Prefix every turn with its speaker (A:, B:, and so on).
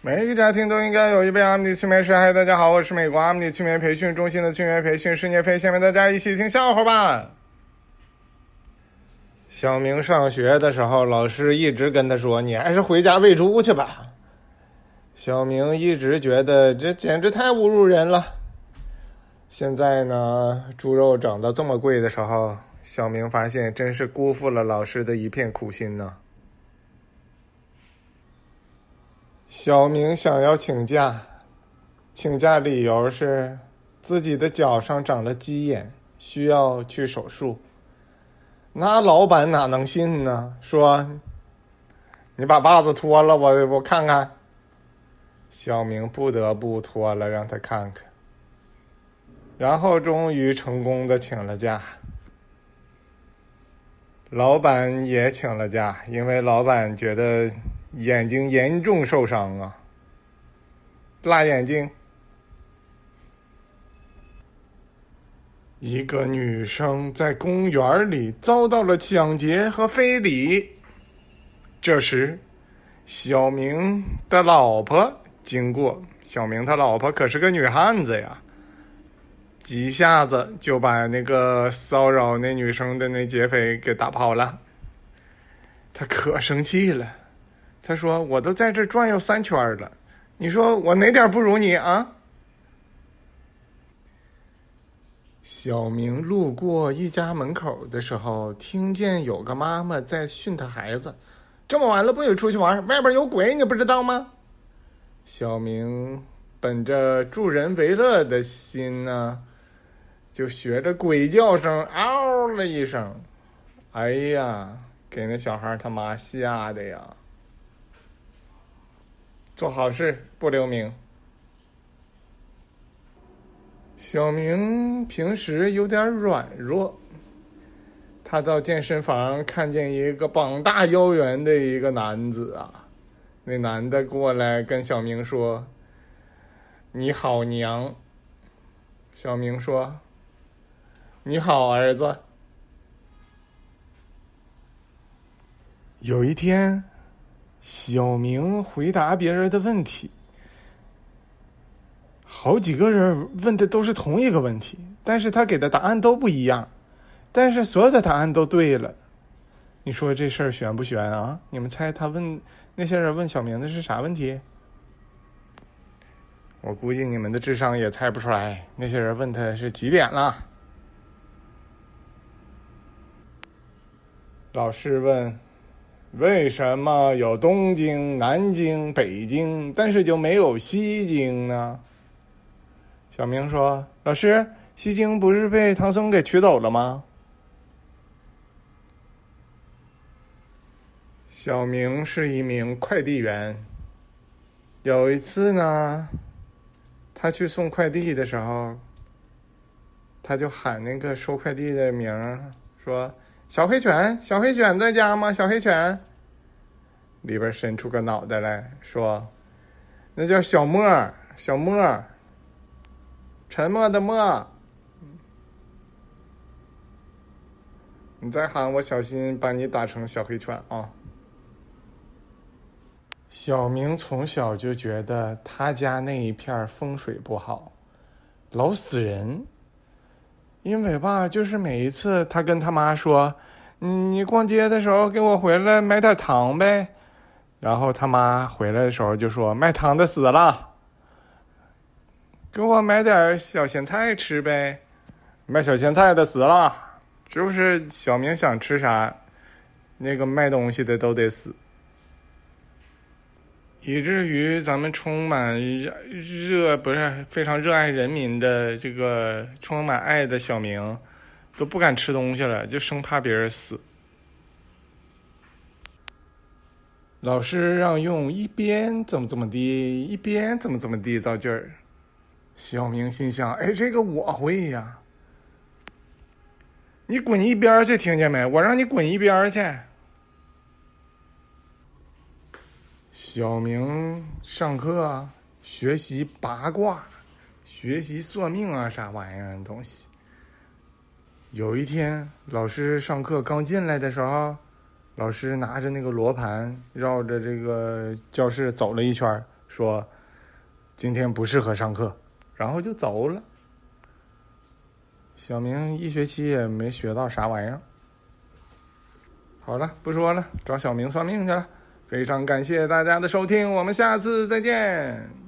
A: 每一个家庭都应该有一杯阿米尼催眠师。嗨，大家好，我是美国阿米尼催眠培训中心的催眠培训师聂飞。下面大家一起听笑话吧。小明上学的时候，老师一直跟他说：“你还是回家喂猪去吧。”小明一直觉得这简直太侮辱人了。现在呢，猪肉涨到这么贵的时候，小明发现真是辜负了老师的一片苦心呢。小明想要请假，请假理由是自己的脚上长了鸡眼，需要去手术。那老板哪能信呢？说你把袜子脱了，我我看看。小明不得不脱了，让他看看。然后终于成功的请了假。老板也请了假，因为老板觉得。眼睛严重受伤啊！辣眼睛。一个女生在公园里遭到了抢劫和非礼。这时，小明的老婆经过，小明他老婆可是个女汉子呀，几下子就把那个骚扰那女生的那劫匪给打跑了。他可生气了。他说：“我都在这转悠三圈了，你说我哪点不如你啊？”小明路过一家门口的时候，听见有个妈妈在训他孩子：“这么晚了不许出去玩，外边有鬼，你不知道吗？”小明本着助人为乐的心呢，就学着鬼叫声嗷了一声，哎呀，给那小孩他妈吓的呀！做好事不留名。小明平时有点软弱，他到健身房看见一个膀大腰圆的一个男子啊，那男的过来跟小明说：“你好，娘。”小明说：“你好，儿子。”有一天。小明回答别人的问题，好几个人问的都是同一个问题，但是他给的答案都不一样，但是所有的答案都对了。你说这事儿悬不悬啊？你们猜他问那些人问小明的是啥问题？我估计你们的智商也猜不出来。那些人问他是几点了？老师问。为什么有东京、南京、北京，但是就没有西京呢？小明说：“老师，西京不是被唐僧给取走了吗？”小明是一名快递员。有一次呢，他去送快递的时候，他就喊那个收快递的名儿说。小黑犬，小黑犬在家吗？小黑犬，里边伸出个脑袋来说：“那叫小莫，小莫，沉默的默。你再喊我，小心把你打成小黑犬啊！”小明从小就觉得他家那一片风水不好，老死人。因为吧，就是每一次他跟他妈说：“你你逛街的时候给我回来买点糖呗。”然后他妈回来的时候就说：“卖糖的死了，给我买点小咸菜吃呗。”卖小咸菜的死了，就是小明想吃啥，那个卖东西的都得死。以至于咱们充满热不是非常热爱人民的这个充满爱的小明，都不敢吃东西了，就生怕别人死。老师让用一边怎么怎么地，一边怎么怎么地造句儿。小明心想：哎，这个我会呀！你滚一边去，听见没？我让你滚一边去。小明上课学习八卦学习算命啊啥玩意儿东西。有一天老师上课刚进来的时候老师拿着那个罗盘绕着这个教室走了一圈说今天不适合上课然后就走了。小明一学期也没学到啥玩意儿。好了不说了找小明算命去了。非常感谢大家的收听我们下次再见。